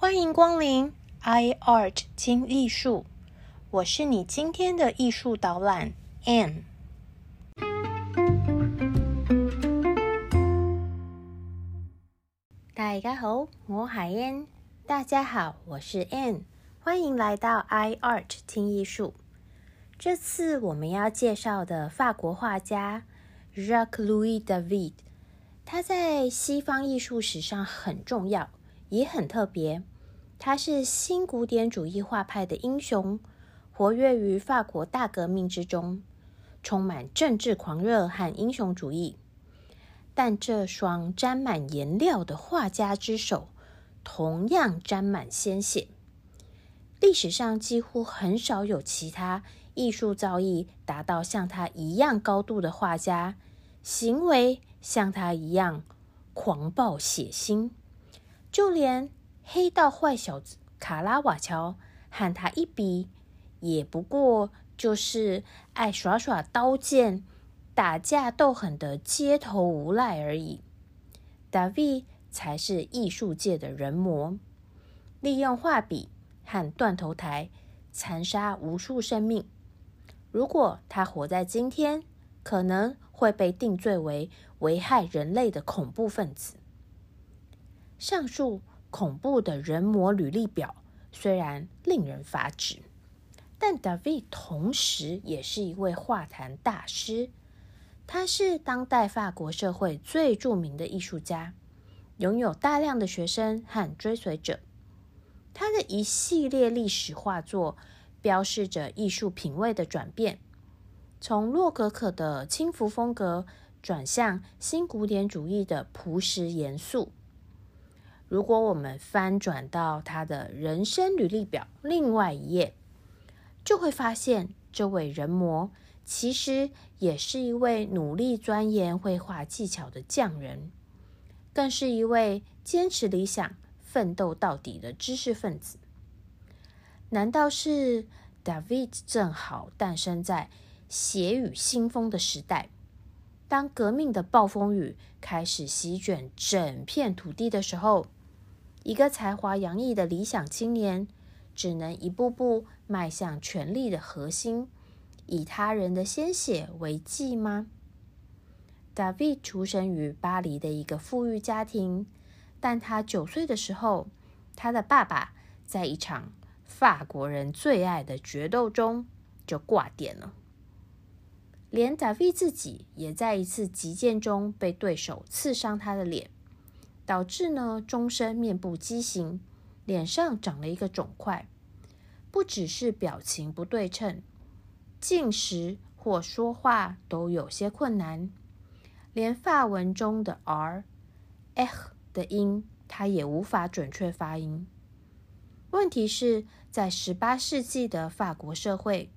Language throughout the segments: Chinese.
欢迎光临 iArt 听艺术，我是你今天的艺术导览 Anne。大家好，我海燕。大家好，我是 Anne。欢迎来到 iArt 听艺术。这次我们要介绍的法国画家 Jacques Louis David，他在西方艺术史上很重要，也很特别。他是新古典主义画派的英雄，活跃于法国大革命之中，充满政治狂热和英雄主义。但这双沾满颜料的画家之手，同样沾满鲜血。历史上几乎很少有其他艺术造诣达到像他一样高度的画家，行为像他一样狂暴血腥，就连。黑道坏小子卡拉瓦乔和他一比，也不过就是爱耍耍刀剑、打架斗狠的街头无赖而已。达维才是艺术界的人魔，利用画笔和断头台残杀无数生命。如果他活在今天，可能会被定罪为危害人类的恐怖分子。上述。恐怖的人魔履历表虽然令人发指，但 David 同时也是一位画坛大师。他是当代法国社会最著名的艺术家，拥有大量的学生和追随者。他的一系列历史画作标示着艺术品味的转变，从洛可可的轻浮风格转向新古典主义的朴实严肃。如果我们翻转到他的人生履历表另外一页，就会发现这位人魔其实也是一位努力钻研绘画技巧的匠人，更是一位坚持理想、奋斗到底的知识分子。难道是 David 正好诞生在血雨腥风的时代？当革命的暴风雨开始席卷整片土地的时候？一个才华洋溢的理想青年，只能一步步迈向权力的核心，以他人的鲜血为祭吗？David 出生于巴黎的一个富裕家庭，但他九岁的时候，他的爸爸在一场法国人最爱的决斗中就挂点了，连 David 自己也在一次击剑中被对手刺伤他的脸。导致呢，终身面部畸形，脸上长了一个肿块，不只是表情不对称，进食或说话都有些困难，连法文中的 r、h 的音，他也无法准确发音。问题是在十八世纪的法国社会，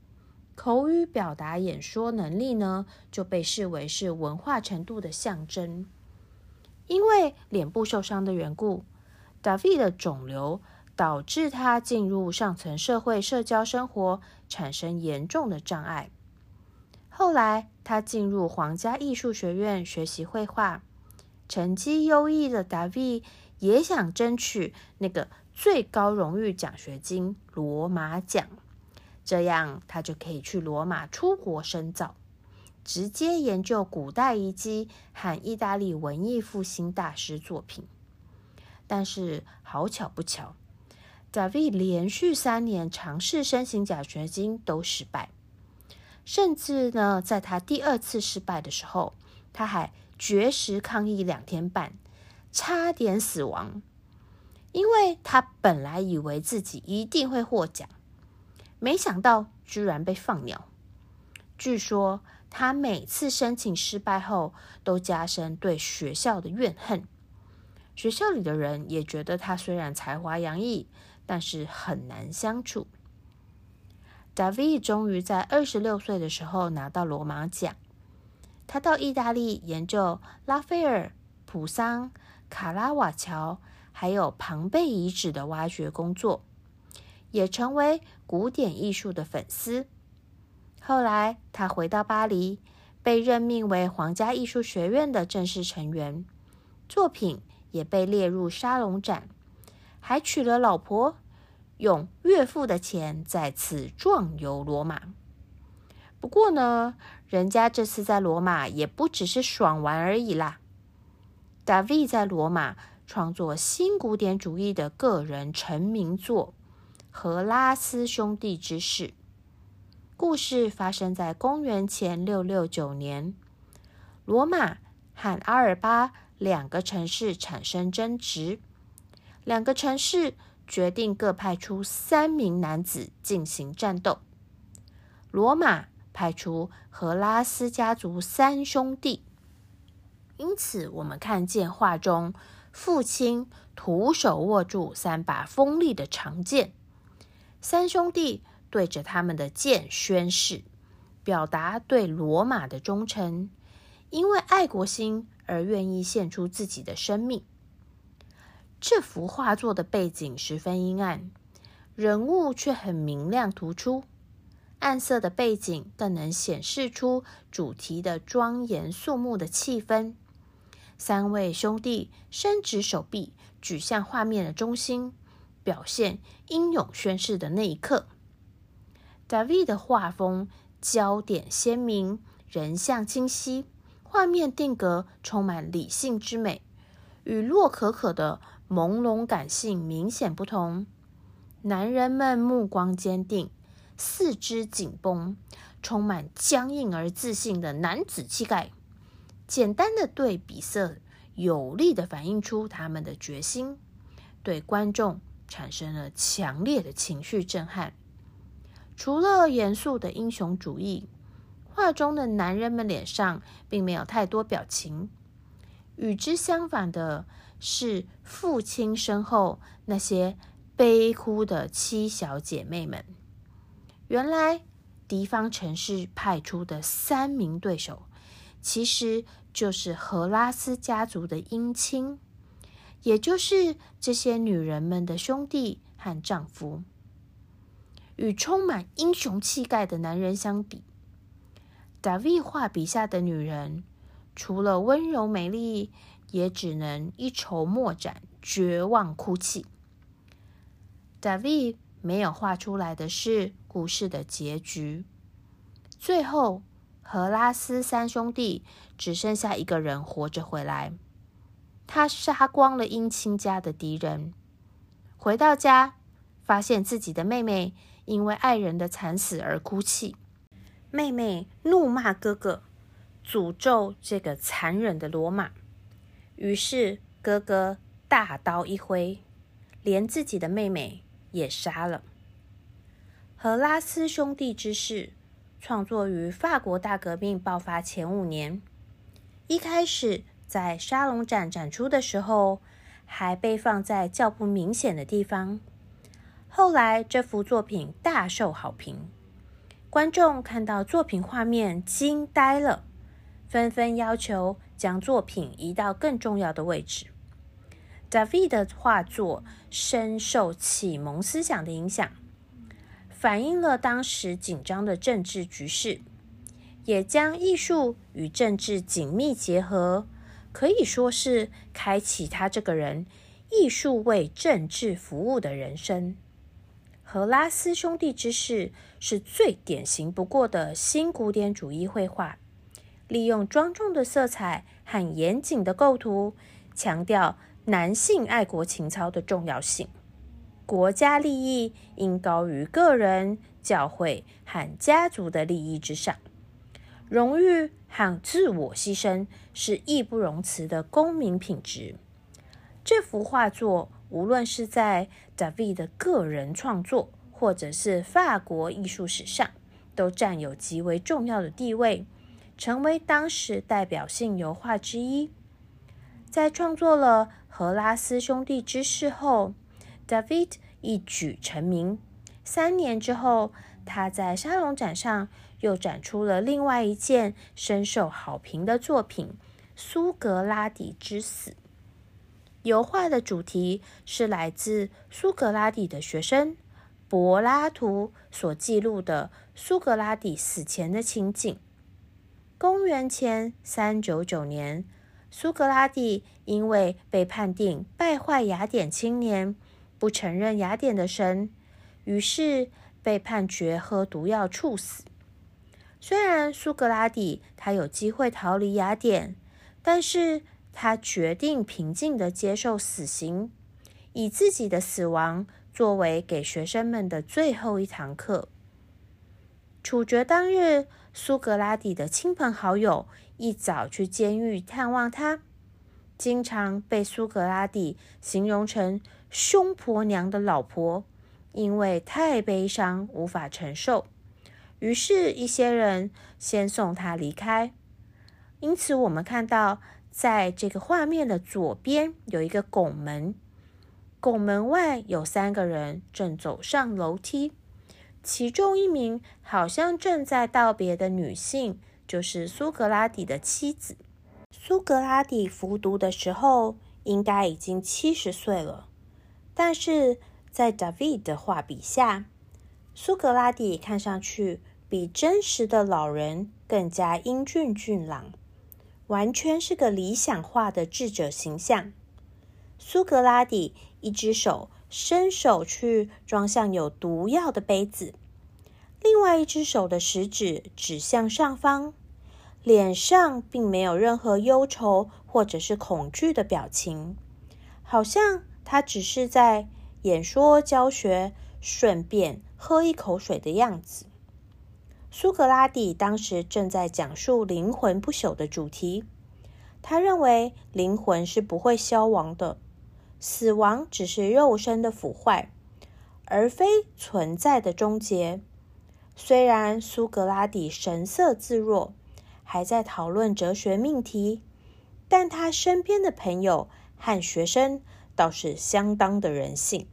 口语表达演说能力呢，就被视为是文化程度的象征。因为脸部受伤的缘故，David 的肿瘤导致他进入上层社会社交生活产生严重的障碍。后来，他进入皇家艺术学院学习绘画，成绩优异的 David 也想争取那个最高荣誉奖学金——罗马奖，这样他就可以去罗马出国深造。直接研究古代遗迹和意大利文艺复兴大师作品，但是好巧不巧，David 连续三年尝试申请奖学金都失败，甚至呢，在他第二次失败的时候，他还绝食抗议两天半，差点死亡，因为他本来以为自己一定会获奖，没想到居然被放鸟。据说。他每次申请失败后，都加深对学校的怨恨。学校里的人也觉得他虽然才华洋溢，但是很难相处。David 终于在二十六岁的时候拿到罗马奖。他到意大利研究拉斐尔、普桑、卡拉瓦乔还有庞贝遗址的挖掘工作，也成为古典艺术的粉丝。后来，他回到巴黎，被任命为皇家艺术学院的正式成员，作品也被列入沙龙展，还娶了老婆，用岳父的钱再次壮游罗马。不过呢，人家这次在罗马也不只是爽玩而已啦。大卫在罗马创作新古典主义的个人成名作《荷拉斯兄弟之事》。故事发生在公元前六六九年，罗马和阿尔巴两个城市产生争执，两个城市决定各派出三名男子进行战斗。罗马派出荷拉斯家族三兄弟，因此我们看见画中父亲徒手握住三把锋利的长剑，三兄弟。对着他们的剑宣誓，表达对罗马的忠诚，因为爱国心而愿意献出自己的生命。这幅画作的背景十分阴暗，人物却很明亮突出。暗色的背景更能显示出主题的庄严肃穆的气氛。三位兄弟伸直手臂，举向画面的中心，表现英勇宣誓的那一刻。大卫的画风焦点鲜明，人像清晰，画面定格充满理性之美，与洛可可的朦胧感性明显不同。男人们目光坚定，四肢紧绷，充满僵硬而自信的男子气概。简单的对比色有力的反映出他们的决心，对观众产生了强烈的情绪震撼。除了严肃的英雄主义，画中的男人们脸上并没有太多表情。与之相反的是，父亲身后那些悲哭的七小姐妹们。原来，敌方城市派出的三名对手，其实就是荷拉斯家族的姻亲，也就是这些女人们的兄弟和丈夫。与充满英雄气概的男人相比，大卫画笔下的女人，除了温柔美丽，也只能一筹莫展，绝望哭泣。大卫没有画出来的是故事的结局。最后，荷拉斯三兄弟只剩下一个人活着回来，他杀光了姻亲家的敌人，回到家，发现自己的妹妹。因为爱人的惨死而哭泣，妹妹怒骂哥哥，诅咒这个残忍的罗马。于是哥哥大刀一挥，连自己的妹妹也杀了。荷拉斯兄弟之事创作于法国大革命爆发前五年，一开始在沙龙展展出的时候，还被放在较不明显的地方。后来，这幅作品大受好评，观众看到作品画面惊呆了，纷纷要求将作品移到更重要的位置。大卫的画作深受启蒙思想的影响，反映了当时紧张的政治局势，也将艺术与政治紧密结合，可以说是开启他这个人艺术为政治服务的人生。荷拉斯兄弟之事是最典型不过的新古典主义绘画，利用庄重的色彩和严谨的构图，强调男性爱国情操的重要性。国家利益应高于个人、教会和家族的利益之上。荣誉和自我牺牲是义不容辞的公民品质。这幅画作。无论是在大卫的个人创作，或者是法国艺术史上，都占有极为重要的地位，成为当时代表性油画之一。在创作了《荷拉斯兄弟之事》后，David 一举成名。三年之后，他在沙龙展上又展出了另外一件深受好评的作品《苏格拉底之死》。油画的主题是来自苏格拉底的学生柏拉图所记录的苏格拉底死前的情景。公元前三九九年，苏格拉底因为被判定败坏雅典青年，不承认雅典的神，于是被判决喝毒药处死。虽然苏格拉底他有机会逃离雅典，但是他决定平静的接受死刑，以自己的死亡作为给学生们的最后一堂课。处决当日，苏格拉底的亲朋好友一早去监狱探望他，经常被苏格拉底形容成“凶婆娘的老婆”，因为太悲伤无法承受。于是，一些人先送他离开。因此，我们看到，在这个画面的左边有一个拱门，拱门外有三个人正走上楼梯，其中一名好像正在道别的女性，就是苏格拉底的妻子。苏格拉底服毒的时候，应该已经七十岁了，但是在 David 的画笔下，苏格拉底看上去。比真实的老人更加英俊俊朗，完全是个理想化的智者形象。苏格拉底一只手伸手去装向有毒药的杯子，另外一只手的食指指向上方，脸上并没有任何忧愁或者是恐惧的表情，好像他只是在演说教学，顺便喝一口水的样子。苏格拉底当时正在讲述灵魂不朽的主题。他认为灵魂是不会消亡的，死亡只是肉身的腐坏，而非存在的终结。虽然苏格拉底神色自若，还在讨论哲学命题，但他身边的朋友和学生倒是相当的人性。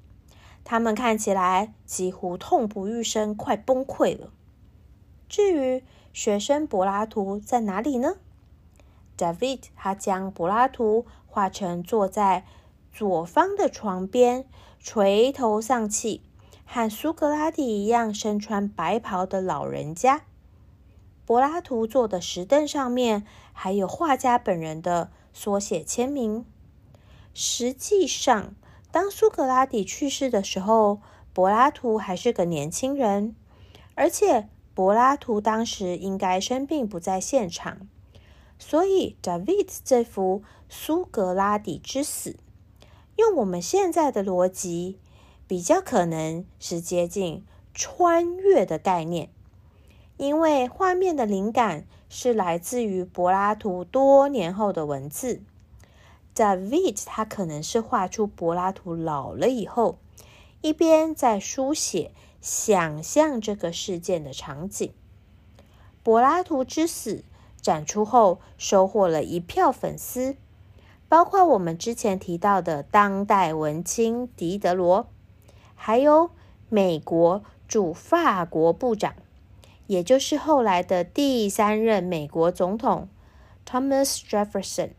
他们看起来几乎痛不欲生，快崩溃了。至于学生柏拉图在哪里呢？David 他将柏拉图画成坐在左方的床边，垂头丧气，和苏格拉底一样身穿白袍的老人家。柏拉图坐的石凳上面还有画家本人的缩写签名。实际上，当苏格拉底去世的时候，柏拉图还是个年轻人，而且。柏拉图当时应该生病不在现场，所以 David 这幅苏格拉底之死，用我们现在的逻辑，比较可能是接近穿越的概念，因为画面的灵感是来自于柏拉图多年后的文字。David 他可能是画出柏拉图老了以后，一边在书写。想象这个事件的场景。柏拉图之死展出后，收获了一票粉丝，包括我们之前提到的当代文青狄德罗，还有美国驻法国部长，也就是后来的第三任美国总统 Thomas Jefferson。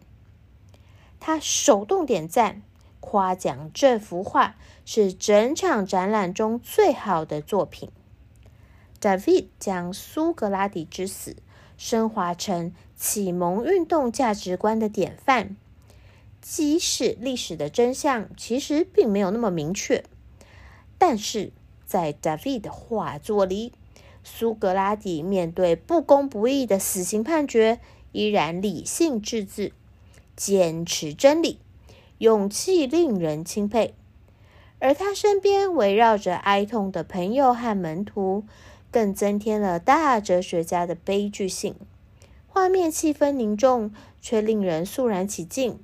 他手动点赞。夸奖这幅画是整场展览中最好的作品。David 将苏格拉底之死升华成启蒙运动价值观的典范，即使历史的真相其实并没有那么明确，但是在 David 的画作里，苏格拉底面对不公不义的死刑判决，依然理性致志，坚持真理。勇气令人钦佩，而他身边围绕着哀痛的朋友和门徒，更增添了大哲学家的悲剧性。画面气氛凝重，却令人肃然起敬，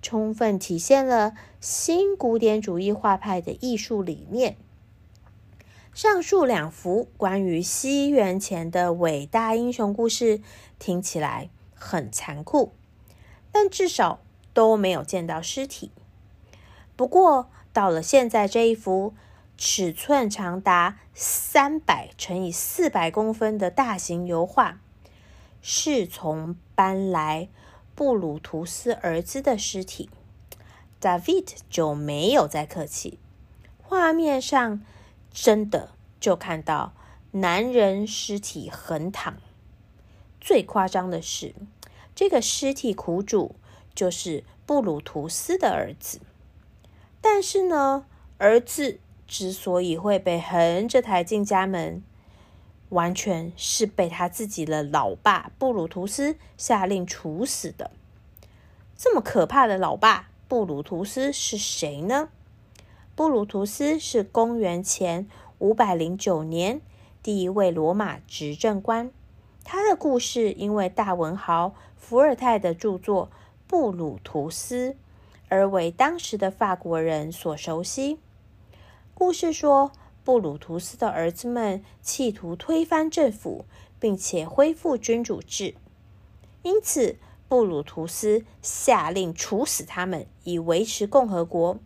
充分体现了新古典主义画派的艺术理念。上述两幅关于西元前的伟大英雄故事，听起来很残酷，但至少。都没有见到尸体。不过，到了现在这一幅尺寸长达三百乘以四百公分的大型油画，是从搬来布鲁图斯儿子的尸体，David 就没有再客气。画面上真的就看到男人尸体横躺。最夸张的是，这个尸体苦主。就是布鲁图斯的儿子，但是呢，儿子之所以会被横着抬进家门，完全是被他自己的老爸布鲁图斯下令处死的。这么可怕的老爸布鲁图斯是谁呢？布鲁图斯是公元前五百零九年第一位罗马执政官。他的故事因为大文豪伏尔泰的著作《布鲁图斯》而为当时的法国人所熟悉。故事说，布鲁图斯的儿子们企图推翻政府，并且恢复君主制，因此布鲁图斯下令处死他们，以维持共和国。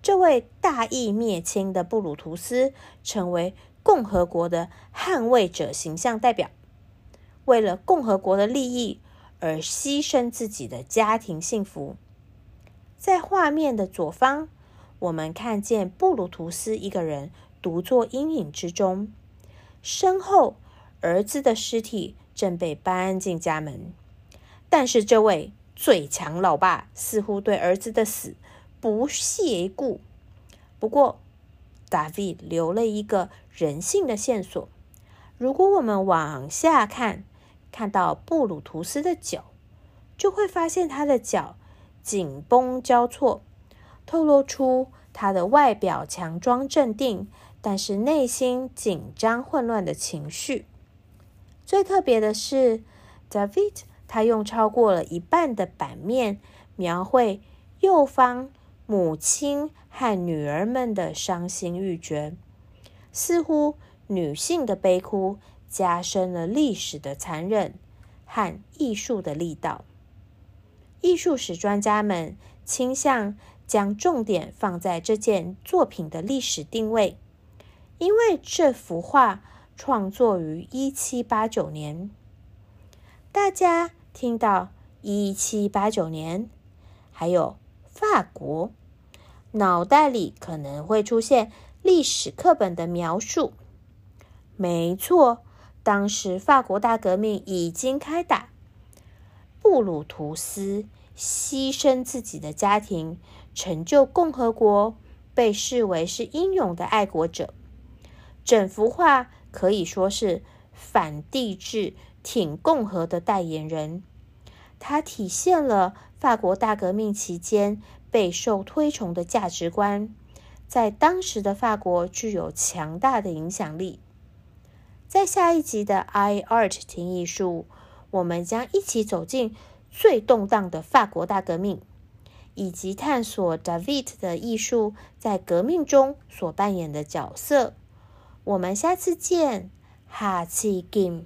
这位大义灭亲的布鲁图斯成为共和国的捍卫者形象代表，为了共和国的利益而牺牲自己的家庭幸福。在画面的左方。我们看见布鲁图斯一个人独坐阴影之中，身后儿子的尸体正被搬进家门。但是这位最强老爸似乎对儿子的死不屑一顾。不过，大卫留了一个人性的线索。如果我们往下看，看到布鲁图斯的脚，就会发现他的脚紧绷交错。透露出他的外表强装镇定，但是内心紧张混乱的情绪。最特别的是，David 他用超过了一半的版面描绘右方母亲和女儿们的伤心欲绝，似乎女性的悲哭加深了历史的残忍和艺术的力道。艺术史专家们倾向。将重点放在这件作品的历史定位，因为这幅画创作于一七八九年。大家听到一七八九年，还有法国，脑袋里可能会出现历史课本的描述。没错，当时法国大革命已经开打，布鲁图斯牺牲自己的家庭。成就共和国，被视为是英勇的爱国者。整幅画可以说是反帝制、挺共和的代言人。它体现了法国大革命期间备受推崇的价值观，在当时的法国具有强大的影响力。在下一集的 I Art 听艺术，我们将一起走进最动荡的法国大革命。以及探索 David 的艺术在革命中所扮演的角色。我们下次见，哈气 game。